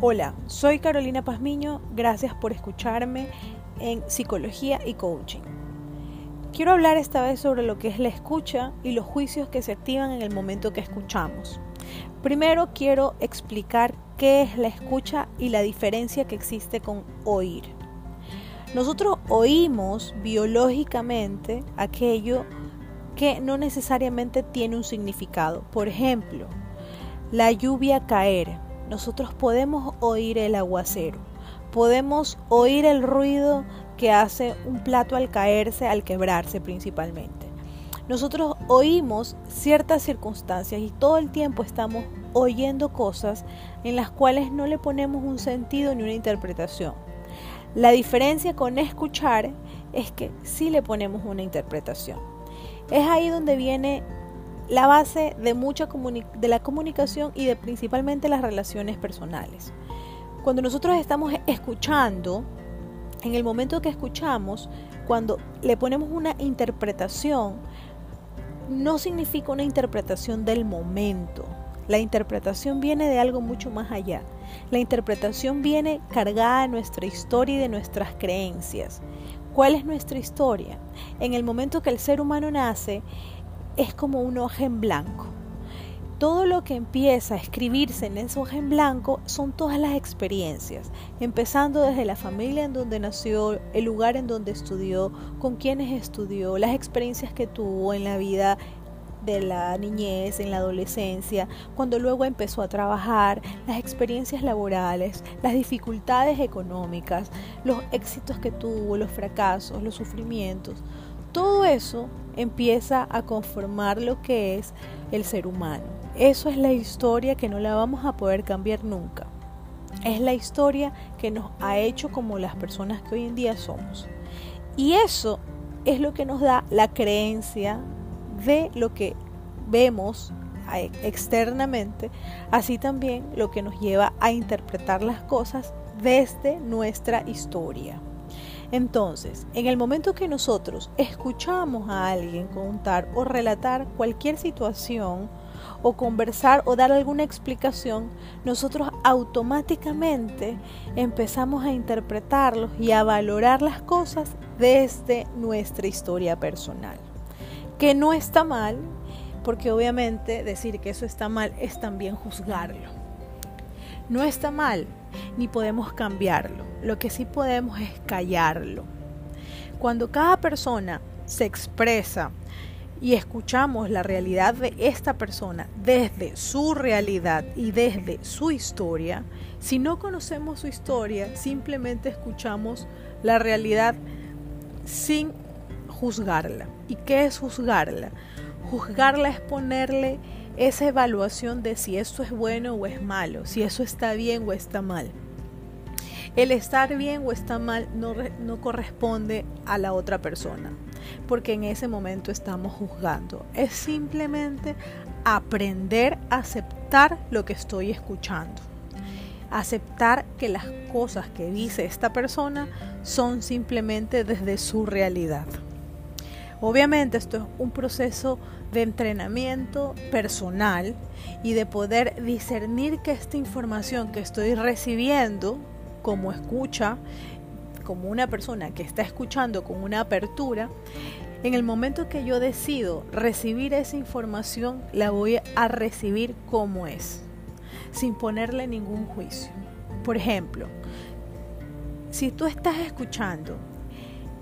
Hola, soy Carolina Pazmiño, gracias por escucharme en Psicología y Coaching. Quiero hablar esta vez sobre lo que es la escucha y los juicios que se activan en el momento que escuchamos. Primero quiero explicar qué es la escucha y la diferencia que existe con oír. Nosotros oímos biológicamente aquello que no necesariamente tiene un significado. Por ejemplo, la lluvia caer nosotros podemos oír el aguacero, podemos oír el ruido que hace un plato al caerse, al quebrarse principalmente. Nosotros oímos ciertas circunstancias y todo el tiempo estamos oyendo cosas en las cuales no le ponemos un sentido ni una interpretación. La diferencia con escuchar es que sí le ponemos una interpretación. Es ahí donde viene la base de mucha de la comunicación y de principalmente las relaciones personales. Cuando nosotros estamos escuchando, en el momento que escuchamos, cuando le ponemos una interpretación, no significa una interpretación del momento. La interpretación viene de algo mucho más allá. La interpretación viene cargada de nuestra historia y de nuestras creencias. ¿Cuál es nuestra historia? En el momento que el ser humano nace, es como un hoja en blanco. Todo lo que empieza a escribirse en ese hoja en blanco son todas las experiencias, empezando desde la familia en donde nació, el lugar en donde estudió, con quienes estudió, las experiencias que tuvo en la vida de la niñez, en la adolescencia, cuando luego empezó a trabajar, las experiencias laborales, las dificultades económicas, los éxitos que tuvo, los fracasos, los sufrimientos. Todo eso empieza a conformar lo que es el ser humano. Eso es la historia que no la vamos a poder cambiar nunca. Es la historia que nos ha hecho como las personas que hoy en día somos. Y eso es lo que nos da la creencia de lo que vemos externamente, así también lo que nos lleva a interpretar las cosas desde nuestra historia. Entonces, en el momento que nosotros escuchamos a alguien contar o relatar cualquier situación, o conversar o dar alguna explicación, nosotros automáticamente empezamos a interpretarlos y a valorar las cosas desde nuestra historia personal. Que no está mal, porque obviamente decir que eso está mal es también juzgarlo. No está mal, ni podemos cambiarlo. Lo que sí podemos es callarlo. Cuando cada persona se expresa y escuchamos la realidad de esta persona desde su realidad y desde su historia, si no conocemos su historia, simplemente escuchamos la realidad sin juzgarla. ¿Y qué es juzgarla? Juzgarla es ponerle esa evaluación de si esto es bueno o es malo, si eso está bien o está mal. El estar bien o está mal no, no corresponde a la otra persona, porque en ese momento estamos juzgando. Es simplemente aprender a aceptar lo que estoy escuchando. Aceptar que las cosas que dice esta persona son simplemente desde su realidad. Obviamente esto es un proceso de entrenamiento personal y de poder discernir que esta información que estoy recibiendo como escucha, como una persona que está escuchando con una apertura, en el momento que yo decido recibir esa información, la voy a recibir como es, sin ponerle ningún juicio. Por ejemplo, si tú estás escuchando,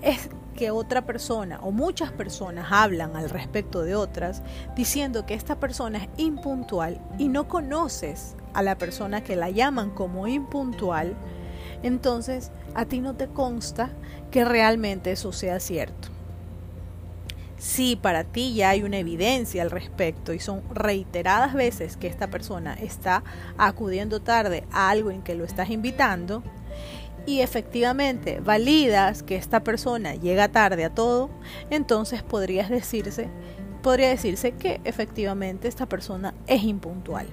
es que otra persona o muchas personas hablan al respecto de otras diciendo que esta persona es impuntual y no conoces a la persona que la llaman como impuntual, entonces a ti no te consta que realmente eso sea cierto. Si para ti ya hay una evidencia al respecto y son reiteradas veces que esta persona está acudiendo tarde a algo en que lo estás invitando, y efectivamente validas que esta persona llega tarde a todo, entonces podrías decirse, podría decirse que efectivamente esta persona es impuntual.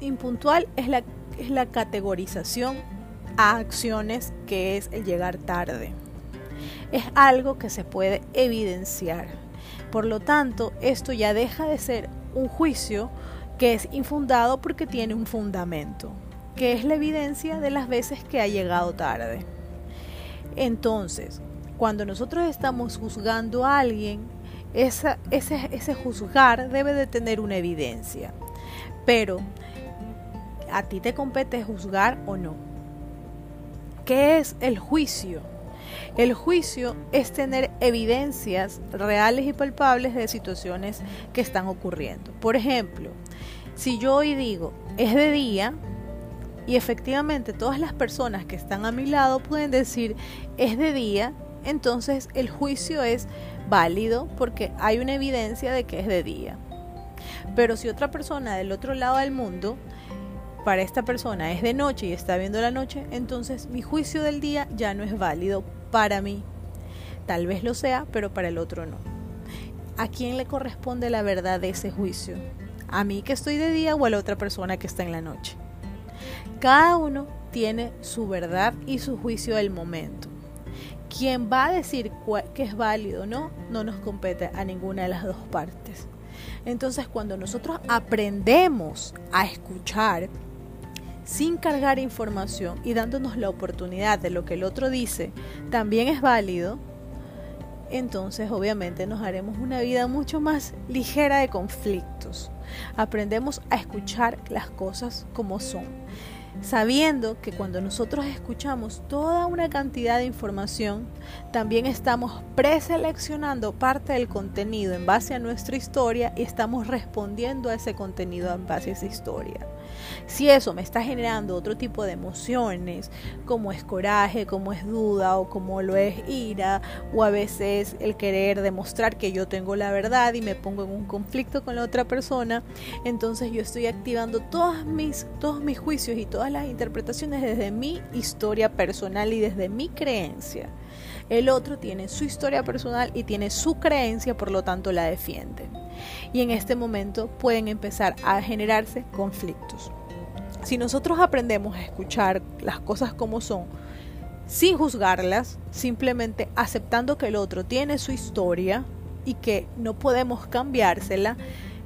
impuntual es la, es la categorización a acciones que es el llegar tarde. Es algo que se puede evidenciar. Por lo tanto, esto ya deja de ser un juicio que es infundado porque tiene un fundamento. que es la evidencia de las veces que ha llegado tarde. Entonces, cuando nosotros estamos juzgando a alguien, ese, ese juzgar debe de tener una evidencia. Pero, ¿a ti te compete juzgar o no? ¿Qué es el juicio? El juicio es tener evidencias reales y palpables de situaciones que están ocurriendo. Por ejemplo, si yo hoy digo, es de día, y efectivamente todas las personas que están a mi lado pueden decir, es de día, entonces el juicio es válido porque hay una evidencia de que es de día. Pero si otra persona del otro lado del mundo, para esta persona es de noche y está viendo la noche, entonces mi juicio del día ya no es válido para mí. Tal vez lo sea, pero para el otro no. ¿A quién le corresponde la verdad de ese juicio? ¿A mí que estoy de día o a la otra persona que está en la noche? Cada uno tiene su verdad y su juicio del momento. Quien va a decir que es válido o no, no nos compete a ninguna de las dos partes. Entonces, cuando nosotros aprendemos a escuchar sin cargar información y dándonos la oportunidad de lo que el otro dice también es válido, entonces obviamente nos haremos una vida mucho más ligera de conflictos. Aprendemos a escuchar las cosas como son, sabiendo que cuando nosotros escuchamos toda una cantidad de información, también estamos preseleccionando parte del contenido en base a nuestra historia y estamos respondiendo a ese contenido en base a esa historia. Si eso me está generando otro tipo de emociones, como es coraje, como es duda o como lo es ira, o a veces el querer demostrar que yo tengo la verdad y me pongo en un conflicto con la otra persona, entonces yo estoy activando mis, todos mis juicios y todas las interpretaciones desde mi historia personal y desde mi creencia. El otro tiene su historia personal y tiene su creencia, por lo tanto la defiende. Y en este momento pueden empezar a generarse conflictos. Si nosotros aprendemos a escuchar las cosas como son, sin juzgarlas, simplemente aceptando que el otro tiene su historia y que no podemos cambiársela,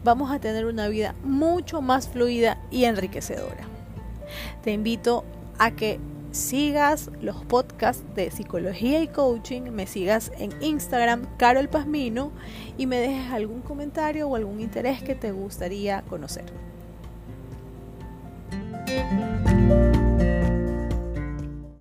vamos a tener una vida mucho más fluida y enriquecedora. Te invito a que sigas los podcasts de psicología y coaching, me sigas en Instagram, Carol Pazmino, y me dejes algún comentario o algún interés que te gustaría conocer.